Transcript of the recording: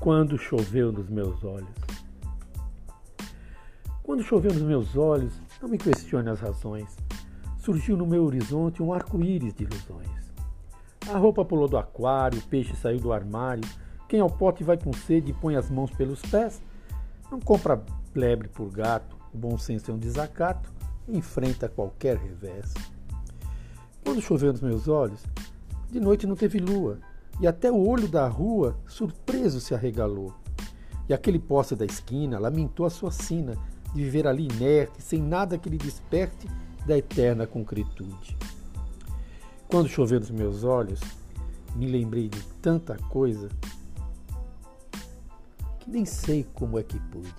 Quando choveu nos meus olhos. Quando choveu nos meus olhos, não me questione as razões. Surgiu no meu horizonte um arco-íris de ilusões. A roupa pulou do aquário, o peixe saiu do armário. Quem ao pote vai com sede e põe as mãos pelos pés, não compra lebre por gato, o bom senso é um desacato enfrenta qualquer revés. Quando choveu nos meus olhos, de noite não teve lua, e até o olho da rua, surpreso, se arregalou. E aquele poste da esquina lamentou a sua sina de viver ali inerte, sem nada que lhe desperte da eterna concretude. Quando choveu nos meus olhos, me lembrei de tanta coisa que nem sei como é que pude.